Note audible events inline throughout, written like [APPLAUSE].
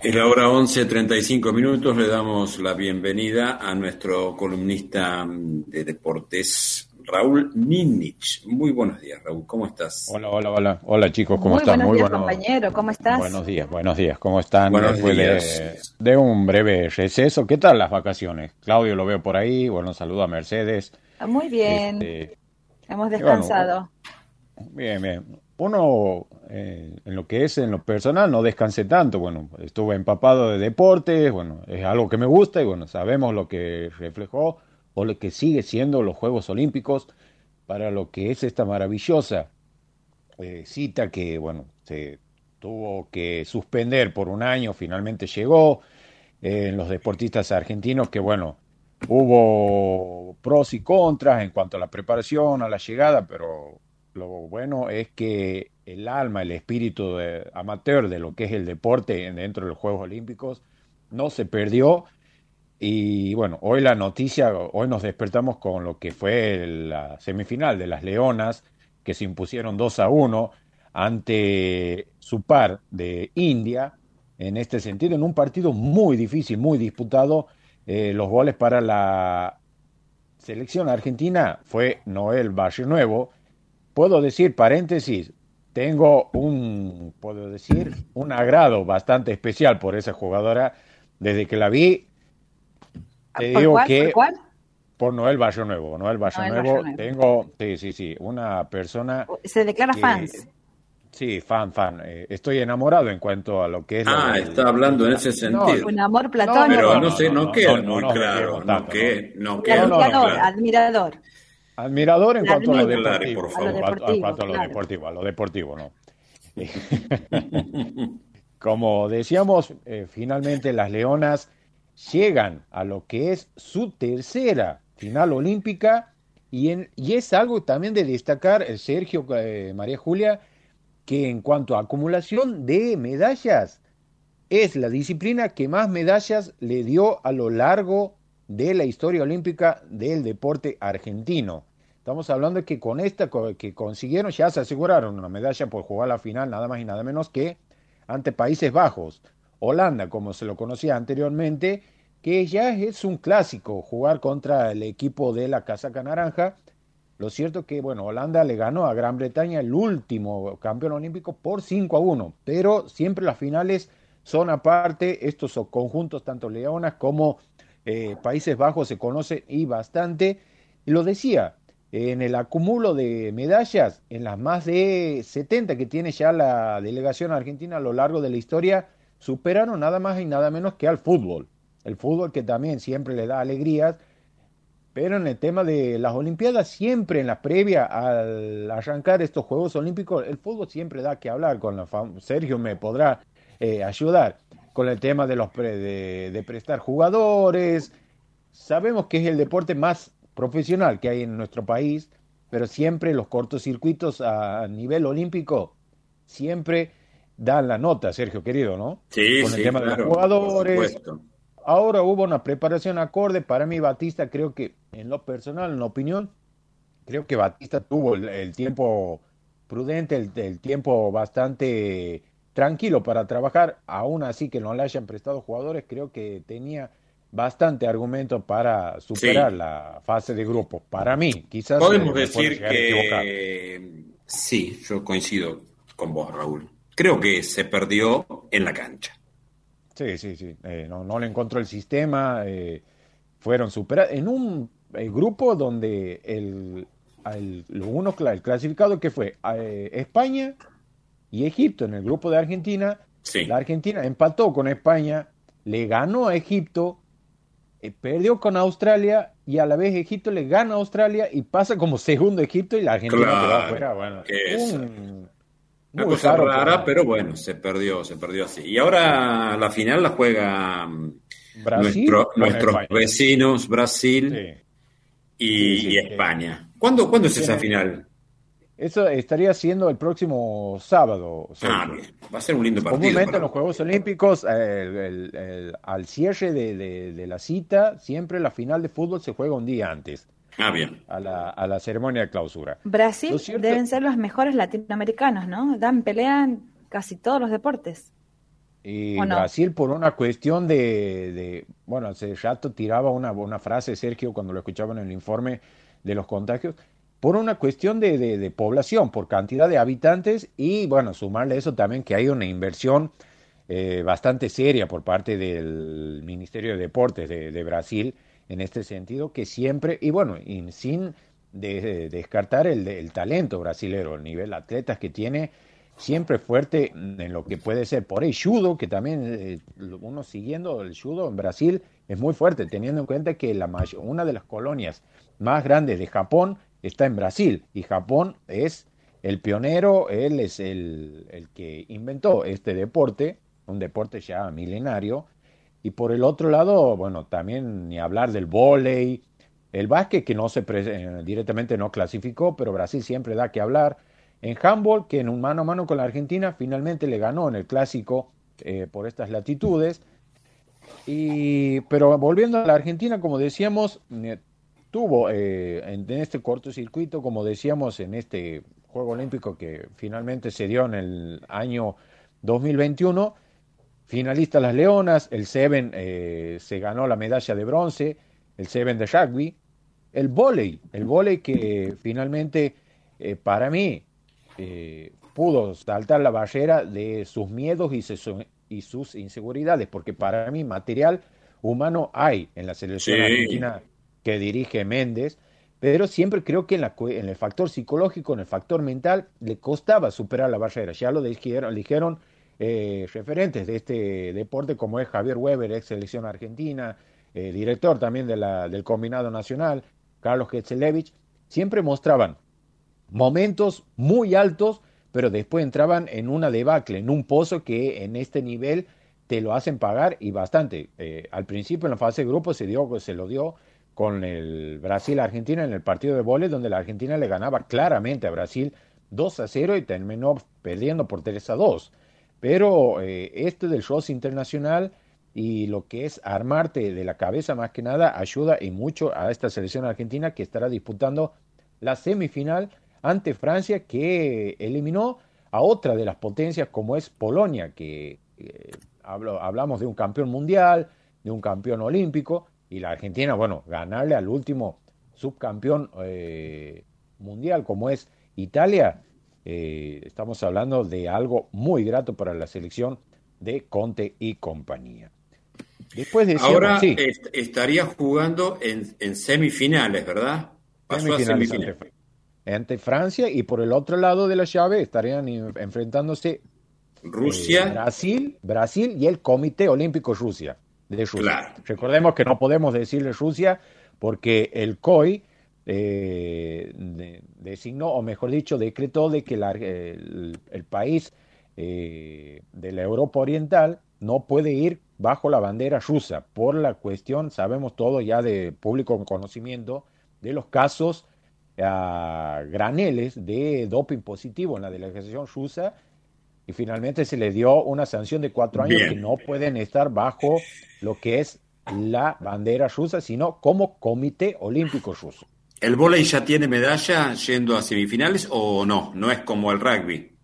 Es la hora 11.35 minutos. Le damos la bienvenida a nuestro columnista de deportes, Raúl Ninich. Muy buenos días, Raúl. ¿Cómo estás? Hola, hola, hola. Hola, chicos. ¿Cómo están? Muy buenos días, compañero. ¿Cómo estás? Buenos días, buenos días. ¿Cómo están? Buenos Después días. De, de un breve receso. ¿Qué tal las vacaciones? Claudio lo veo por ahí. Bueno, saludo a Mercedes. Muy bien. Este, Hemos bueno, descansado. Bien, bien. Uno, eh, en lo que es en lo personal, no descansé tanto. Bueno, estuve empapado de deportes, bueno, es algo que me gusta y bueno, sabemos lo que reflejó o lo que sigue siendo los Juegos Olímpicos para lo que es esta maravillosa eh, cita que, bueno, se tuvo que suspender por un año, finalmente llegó. Eh, en los deportistas argentinos que, bueno, hubo pros y contras en cuanto a la preparación, a la llegada, pero lo bueno es que el alma, el espíritu de- amateur de lo que es el deporte dentro de los Juegos Olímpicos no se perdió. Y bueno, hoy la noticia, hoy nos despertamos con lo que fue la semifinal de las Leonas, que se impusieron 2 a 1 ante su par de India, en este sentido, en un partido muy difícil, muy disputado. Eh, los goles para la selección argentina fue Noel Valle Nuevo. Puedo decir, paréntesis, tengo un, puedo decir, un agrado bastante especial por esa jugadora. Desde que la vi, te ¿Por digo cuál? que ¿Por cuál? por Noel Valle Nuevo, Noel Valle Nuevo, tengo, sí, sí, sí, una persona Se declara que- fans. Sí, fan, fan. Eh, estoy enamorado en cuanto a lo que es la- Ah, está hablando en ese No, sentido. Un amor platónico. Pero no, no, no, sé, no, no, queda no, no, muy no, claro. no, No, no, no queda muy admirador, claro. admirador. Admirador en cuanto a lo deportivo. por favor. cuanto a lo claro. deportivo, a lo deportivo, no. [LAUGHS] Como decíamos, eh, finalmente las Leonas llegan a lo que es su tercera final olímpica y, en- y es algo también de destacar, eh, Sergio, eh, María Julia, que en cuanto a acumulación de medallas, es la disciplina que más medallas le dio a lo largo de la historia olímpica del deporte argentino. Estamos hablando de que con esta que consiguieron ya se aseguraron una medalla por jugar la final nada más y nada menos que ante Países Bajos, Holanda, como se lo conocía anteriormente, que ya es un clásico jugar contra el equipo de la casaca naranja. Lo cierto que, bueno, Holanda le ganó a Gran Bretaña el último campeón olímpico por 5 a 1, pero siempre las finales son aparte, estos son conjuntos, tanto Leonas como eh, Países Bajos se conocen y bastante. Lo decía, en el acumulo de medallas, en las más de 70 que tiene ya la delegación argentina a lo largo de la historia, superaron nada más y nada menos que al fútbol. El fútbol que también siempre le da alegrías, pero en el tema de las Olimpiadas, siempre en la previa al arrancar estos Juegos Olímpicos, el fútbol siempre da que hablar. Con la Sergio me podrá eh, ayudar con el tema de los pre- de prestar jugadores. Sabemos que es el deporte más profesional que hay en nuestro país, pero siempre los cortocircuitos a nivel olímpico siempre dan la nota, Sergio querido, ¿no? Sí, con el sí, tema de claro, los jugadores. Ahora hubo una preparación acorde. Para mí, Batista, creo que en lo personal, en la opinión, creo que Batista tuvo el, el tiempo prudente, el, el tiempo bastante tranquilo para trabajar. Aún así que no le hayan prestado jugadores, creo que tenía bastante argumento para superar Sí. la fase de grupos. Para mí, quizás. Podemos decir que sí, yo coincido con vos, Raúl. Creo que se perdió en la cancha. Sí, sí, sí. Eh, no, no le encontró el sistema. eh, fueron superados. En un eh, grupo donde el, el, lo uno, el clasificado que fue España y Egipto en el grupo de Argentina. Sí. La Argentina empató con España, le ganó a Egipto, eh, perdió con Australia y a la vez Egipto le gana a Australia y pasa como segundo Egipto y la Argentina Claro, quedó afuera. Bueno, que es un- Una cosa rara, pero bueno, se perdió, se perdió así. Y ahora la final la juega mm, Brasil nuestro- con nuestros vecinos Brasil Sí. y, Sí, sí, y. España. ¿Cuándo, ¿cuándo es esa final? Eso estaría siendo el próximo sábado. Ah, Sergio. bien. Va a ser un lindo partido. Comúnmente para- en los Juegos Olímpicos, eh, el- el- el- al cierre de, de- de la cita, siempre la final de fútbol se juega un día antes, Ah, bien. a la, a la ceremonia de clausura. Brasil cierto- deben ser los mejores latinoamericanos, ¿no? Dan pelea en casi todos los deportes. Y Brasil por una cuestión de, bueno, hace rato tiraba una, una frase, Sergio, cuando lo escuchaba en el informe de los contagios, por una cuestión de, de, población, por cantidad de habitantes y, bueno, sumarle eso también que hay una inversión eh, bastante seria por parte del Ministerio de Deportes de, Brasil en este sentido, que siempre, y bueno, sin descartar el, el talento brasilero, el nivel de atletas que tiene siempre fuerte en lo que puede ser. Por el judo, que también eh, uno siguiendo el judo en Brasil es muy fuerte, teniendo en cuenta que la una de las colonias más grandes de Japón está en Brasil y Japón es el pionero, él es el, el que inventó este deporte, un deporte ya milenario. Y por el otro lado, bueno, también ni hablar del vóley, el básquet que no se eh, directamente no clasificó, pero Brasil siempre da que hablar en handball, que en un mano a mano con la Argentina finalmente le ganó en el clásico eh, por estas latitudes. Y, pero volviendo a la Argentina, como decíamos, eh, tuvo eh, en, este cortocircuito, como decíamos, en este Juego Olímpico que finalmente se dio en el año 2021, finalista las Leonas, el Seven se ganó la medalla de bronce, el Seven de rugby, el volei, el volei que finalmente para mí eh, pudo saltar la barrera de sus miedos y, y, sus inseguridades, porque para mí material humano hay en la selección argentina que dirige Méndez, pero siempre creo que en, la, en, el factor psicológico, en el factor mental, le costaba superar la barrera. Ya lo dijeron, dijeron eh, referentes de este deporte como es Javier Weber, ex selección argentina, eh, director también del combinado nacional, Carlos Ketzelevich, siempre mostraban momentos muy altos, pero después entraban en una debacle, en un pozo que en este nivel te lo hacen pagar y bastante. Eh, al principio en la fase de grupo se, dio, se lo dio con el Brasil-Argentina en el partido de vole, donde la Argentina le ganaba claramente a Brasil 2 a 0 y terminó perdiendo por 3 a 2. Pero eh, este del show internacional y lo que es armarte de la cabeza más que nada ayuda y mucho a esta selección argentina que estará disputando la semifinal ante Francia que eliminó a otra de las potencias como es Polonia, que eh, hablamos de un campeón mundial, de un campeón olímpico, y la Argentina, bueno, ganarle al último subcampeón eh, mundial como es Italia, eh, estamos hablando de algo muy grato para la selección de Conte y compañía. Después de Ahora estaría jugando en, semifinales, ¿verdad? Pasó a semifinales ante Francia y por el otro lado de la llave estarían enfrentándose Rusia, eh, Brasil, Brasil y el Comité Olímpico Rusia de Rusia. Recordemos que no podemos decirle Rusia porque el COI eh, designó, o mejor dicho, decretó de que el, país eh, de la Europa Oriental no puede ir bajo la bandera rusa por la cuestión, sabemos todo ya de público conocimiento, de los casos a graneles de doping positivo en la delegación rusa y finalmente se le dio una sanción de cuatro años que no pueden estar bajo lo que es la bandera rusa, sino como Comité Olímpico Ruso. ¿El volei ya tiene medalla yendo a semifinales o no? ¿No es como el rugby?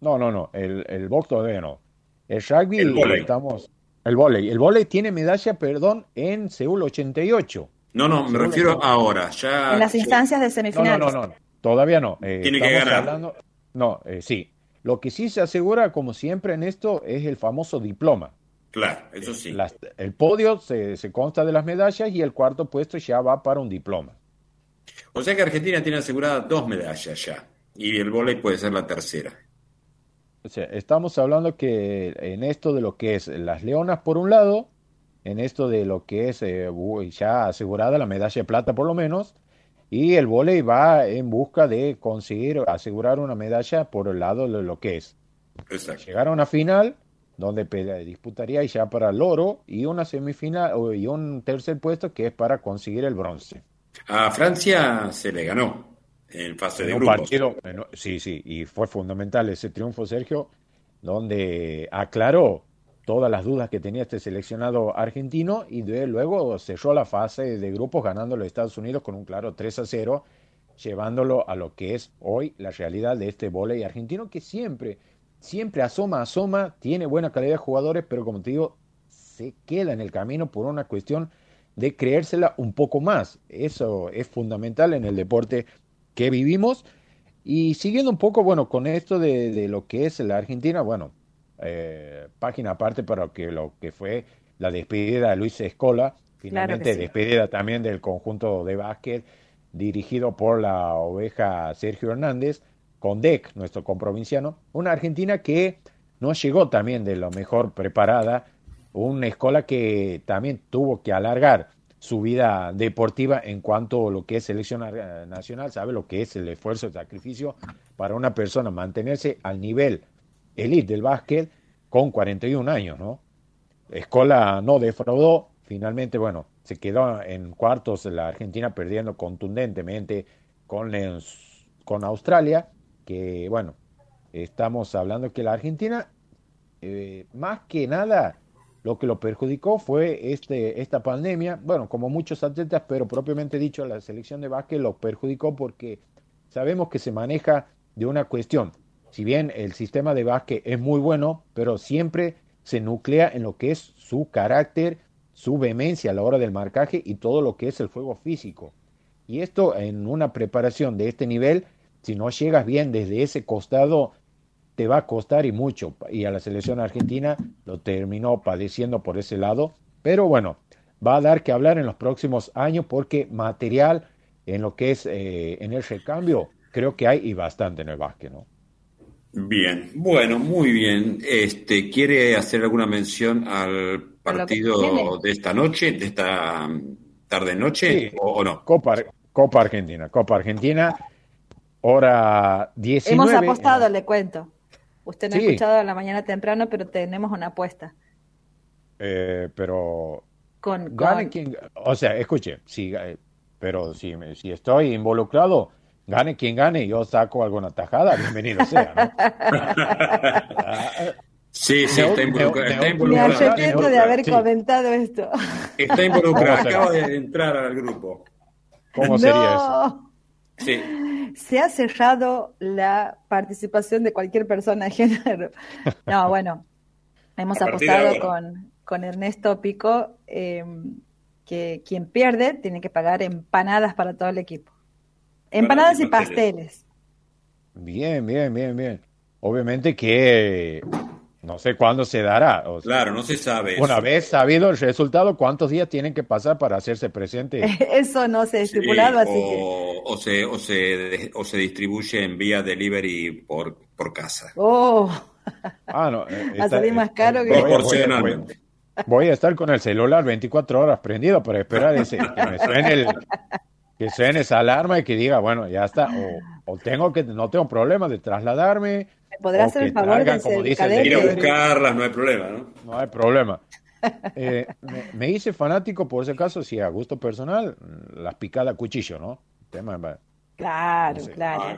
No, no, no. El, el box todavía no. El rugby el estamos. El volei. El volei tiene medalla, perdón, en Seúl 88. No, no, me refiero ahora. Ya, en las instancias de semifinales. No, no, no, todavía no. Eh, Tiene que ganar. no, eh, sí. Lo que sí se asegura, como siempre en esto, es el famoso diploma. Claro, eso sí. el podio se, se, consta de las medallas y el cuarto puesto ya va para un diploma. O sea que Argentina tiene aseguradas dos medallas ya. Y el volei puede ser la tercera. O sea, estamos hablando que en esto de lo que es las leonas por un lado en esto de lo que es eh, ya asegurada la medalla de plata por lo menos, y el volei va en busca de conseguir asegurar una medalla por el lado de lo que es. Llegar a una final donde disputaría ya para el oro y una semifinal y un tercer puesto que es para conseguir el bronce. A Francia se le ganó en fase de grupos. sí, sí, y fue fundamental ese triunfo, Sergio, donde aclaró todas las dudas que tenía este seleccionado argentino y de, luego cerró la fase de grupos ganando los Estados Unidos con un claro 3 a 0, llevándolo a lo que es hoy la realidad de este volei argentino que siempre siempre asoma, asoma, tiene buena calidad de jugadores, pero como te digo, se queda en el camino por una cuestión de creérsela un poco más. Eso es fundamental en el deporte que vivimos. Y siguiendo un poco, bueno, con esto de, lo que es la Argentina, bueno, eh, página aparte para lo que, lo que fue la despedida de Luis Escola, finalmente despedida también del conjunto de básquet dirigido por la oveja Sergio Hernández, con DEC, nuestro comprovinciano, una Argentina que no llegó también de lo mejor preparada, una escuela que también tuvo que alargar su vida deportiva en cuanto a lo que es selección nacional, sabe lo que es el esfuerzo, el sacrificio para una persona mantenerse al nivel elite del básquet con 41 años, ¿no? Escola no defraudó, finalmente, bueno, se quedó en cuartos la Argentina perdiendo contundentemente con, con Australia, que bueno, estamos hablando que la Argentina, eh, más que nada, lo que lo perjudicó fue este, esta pandemia, bueno, como muchos atletas, pero propiamente dicho, la selección de básquet lo perjudicó porque sabemos que se maneja de una cuestión. Si bien el sistema de básquet es muy bueno, pero siempre se nuclea en lo que es su carácter, su vehemencia a la hora del marcaje y todo lo que es el juego físico. Y esto en una preparación de este nivel, si no llegas bien desde ese costado, te va a costar y mucho. Y a la selección argentina lo terminó padeciendo por ese lado. Pero bueno, va a dar que hablar en los próximos años porque material en lo que es eh, en el recambio, creo que hay y bastante en el básquet, ¿no? Bien, bueno, muy bien. Este, ¿Quiere hacer alguna mención al partido de esta noche, de esta tarde-noche o, no? Copa, Copa Argentina, Copa Argentina, hora 19. Hemos apostado, le cuento. Usted no ha escuchado a la mañana temprano, pero tenemos una apuesta. Eh, pero. Con, Quien, o sea, escuche, si, eh, pero si, si estoy involucrado, gane quien gane, yo saco alguna tajada, bienvenido sea. ¿no? sí, sí, está involucrado. Me arrepiento de haber comentado esto. Está involucrado, acaba de entrar al grupo. ¿Cómo sería eso? Sí se ha cerrado la participación de cualquier persona de género. No, bueno, hemos apostado con, con, Ernesto Pico em, que quien pierde tiene que pagar empanadas para todo el equipo. Empanadas y pasteles. Bien, bien, bien, bien. Obviamente que no sé cuándo se dará. claro, no se sabe. Una vez sabido el resultado, ¿cuántos días tienen que pasar para hacerse presente? [LAUGHS] Eso no se ha estipulado, así o, que... O se, o, se, o se distribuye en vía delivery por, por casa. ¡Oh! Ah, no. [LAUGHS] Eh, a salir más caro que... Proporcionalmente. Voy a estar con el celular 24 horas prendido para esperar ese, que me suene el, [LAUGHS] que suene esa alarma y que diga, bueno, ya está, o, o tengo que, no tengo problema de trasladarme, podrá hacer el favor de ir a buscarlas, no hay problema, ¿no? No hay problema. [LAUGHS] Eh, me, hice fanático, por ese caso, si a gusto personal, las picadas cuchillo, ¿no? Tema, claro, claro. Ah,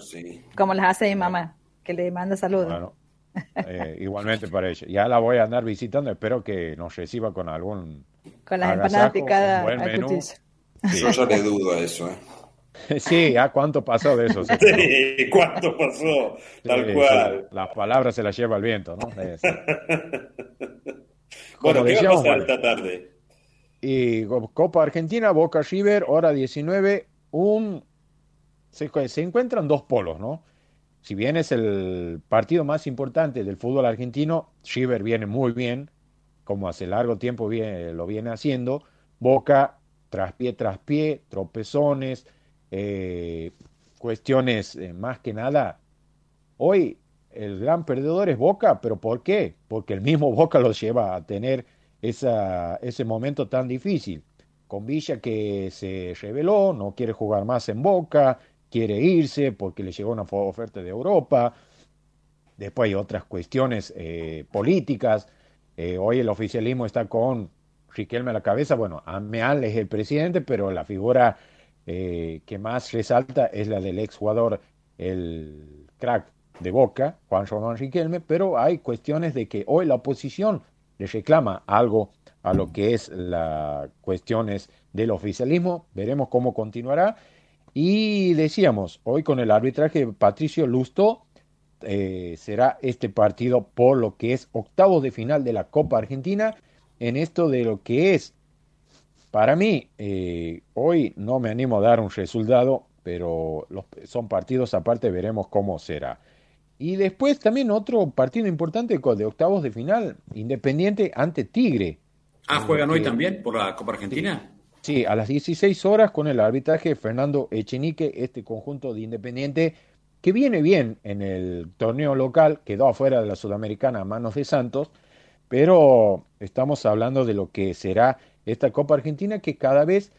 Como las hace mi mamá, que le manda saludos. Bueno, eh, igualmente para ella. Ya la voy a andar visitando, espero que nos reciba con algún. Con las empanadas picadas a cuchillo. Yo ya le dudo a eso, ¿eh? [LAUGHS] Sí, ¿a cuánto pasó de eso? [LAUGHS] Sí, ¿cuánto pasó? Tal cual. las palabras se las lleva el viento, ¿no? [LAUGHS] bueno, ¿qué va a pasar esta tarde? Y Copa Argentina, Boca River, hora 19, un... Se, se encuentran dos polos, ¿no? Si bien es el partido más importante del fútbol argentino, River viene muy bien, como hace largo tiempo viene, lo viene haciendo. Boca, tras pie tras pie, tropezones, eh, cuestiones eh, más que nada. Hoy el gran perdedor es Boca, pero ¿por qué? Porque el mismo [LAUGHS] Boca los lleva a tener esa, ese momento tan difícil. Con Villa que se reveló, no quiere jugar más en Boca, quiere irse porque le llegó una oferta de Europa. Después hay otras cuestiones eh, políticas. hoy el oficialismo está con Riquelme a la cabeza. Bueno, Ameal es el presidente, pero la figura eh, que más resalta es la del ex jugador, el crack de Boca, Juan Román Riquelme, pero hay cuestiones de que hoy la oposición le reclama algo a lo que es las cuestiones del oficialismo, veremos cómo continuará. Y decíamos, hoy con el arbitraje de Patricio Lusto, eh, será este partido por lo que es octavos de final de la Copa Argentina en esto de lo que es. Para mí eh, hoy no me animo a dar un resultado pero los, son partidos aparte veremos cómo será. Y después también otro partido importante de octavos de final Independiente ante Tigre. Ah juegan hoy también por la Copa Argentina. Sí, a las 16 horas con el arbitraje Fernando Echenique este conjunto de Independiente que viene bien en el torneo local, quedó afuera de la Sudamericana a manos de Santos, pero estamos hablando de lo que será esta Copa Argentina que cada vez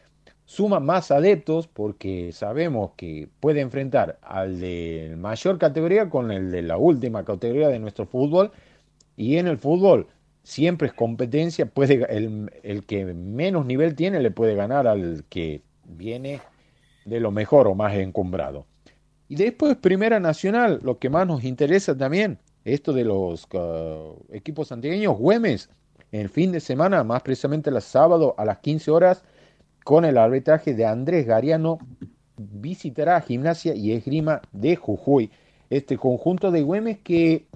suma más adeptos porque sabemos que puede enfrentar al de mayor categoría con el de la última categoría de nuestro fútbol y en el fútbol siempre es competencia, puede el, el que menos nivel tiene le puede ganar al que viene de lo mejor o más encumbrado. Y después Primera Nacional, lo que más nos interesa también, esto de los uh, equipos antigueños, Güemes, el fin de semana, más precisamente el sábado a las 15 horas, con el arbitraje de Andrés Gariano, visitará Gimnasia y Esgrima de Jujuy. Este conjunto de Güemes que,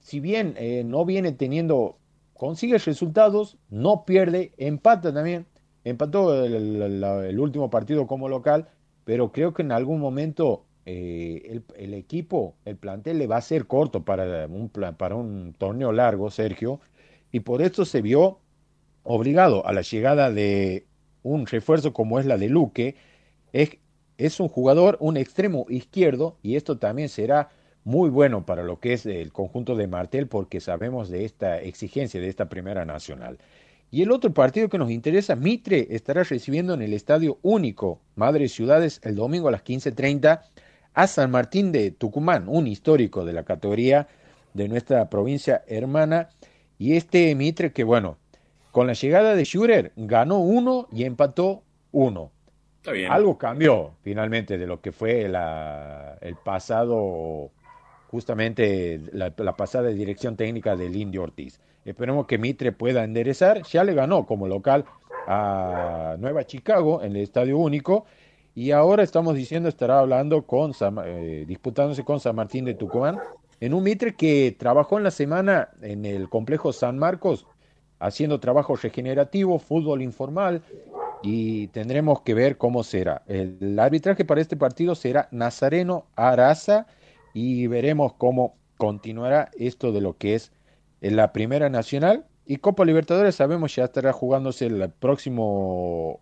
si bien eh, no viene teniendo, consigue resultados, no pierde, empata también, empató el último partido como local, pero creo que en algún momento eh, el, equipo, el plantel le va a ser corto para un, para un torneo largo, Sergio, y por esto se vio obligado a la llegada de un refuerzo como es la de Luque. Es, es un jugador, un extremo izquierdo, y esto también será muy bueno para lo que es el conjunto de Martel, porque sabemos de esta exigencia de esta primera nacional. Y el otro partido que nos interesa, Mitre estará recibiendo en el Estadio Único Madres Ciudades el domingo a las 15.30 a San Martín de Tucumán, un histórico de la categoría de nuestra provincia hermana. Y este Mitre que, bueno, con la llegada de Schurer ganó uno y empató uno. Algo cambió finalmente de lo que fue la, el pasado, justamente la, la, pasada dirección técnica del Indio Ortiz. Esperemos que Mitre pueda enderezar. Ya le ganó como local a Nueva Chicago en el Estadio Único y ahora estamos diciendo estará hablando con eh, disputándose con San Martín de Tucumán en un Mitre que trabajó en la semana en el complejo San Marcos haciendo trabajo regenerativo, fútbol informal y tendremos que ver cómo será. El, arbitraje para este partido será Nazareno Araza y veremos cómo continuará esto de lo que es la Primera Nacional y Copa Libertadores sabemos ya estará jugándose el próximo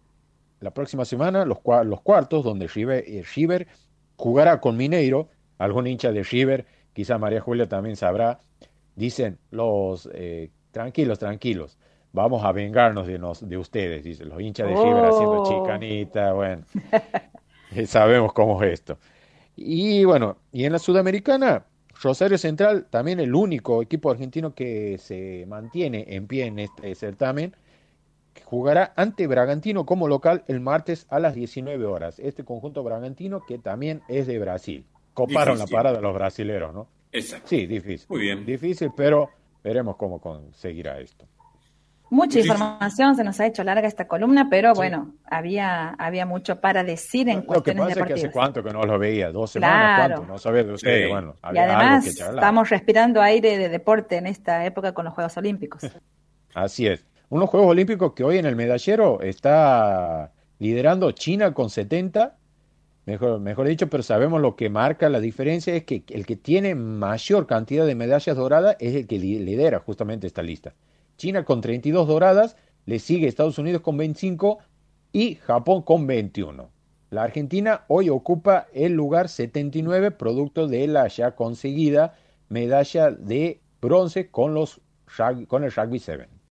la próxima semana los, los cuartos, donde River, eh, River, jugará con Mineiro, algún hincha de River, quizá María Julia también sabrá, dicen los eh, tranquilos, tranquilos, vamos a vengarnos de, nos, de ustedes, dicen los hinchas de River haciendo oh. chicanita, bueno, [LAUGHS] eh, sabemos cómo es esto. Y bueno, y en la Sudamericana, Rosario Central, también el único equipo argentino que se mantiene en pie en este certamen, jugará ante Bragantino como local el martes a las 19 horas. Este conjunto bragantino que también es de Brasil. Coparon la parada los brasileros, ¿no? Exacto. Sí, difícil. Muy bien. Difícil, pero veremos cómo conseguirá esto. Mucha información, se nos ha hecho larga esta columna, pero bueno, había, había mucho para decir en cuestiones Lo que pasa es que hace cuánto que no lo veía, dos semanas, ¿cuánto? No sabía de ustedes, bueno, Y además estamos respirando aire de deporte en esta época con los Juegos Olímpicos. [LAUGHS] Así es unos Juegos Olímpicos que hoy en el medallero está liderando China con 70, mejor, mejor dicho, pero sabemos lo que marca la diferencia es que el que tiene mayor cantidad de medallas doradas es el que lidera justamente esta lista. China con 32 doradas, le sigue Estados Unidos con 25 y Japón con 21. La Argentina hoy ocupa el lugar 79 producto de la ya conseguida medalla de bronce con, los, con el Rugby 7.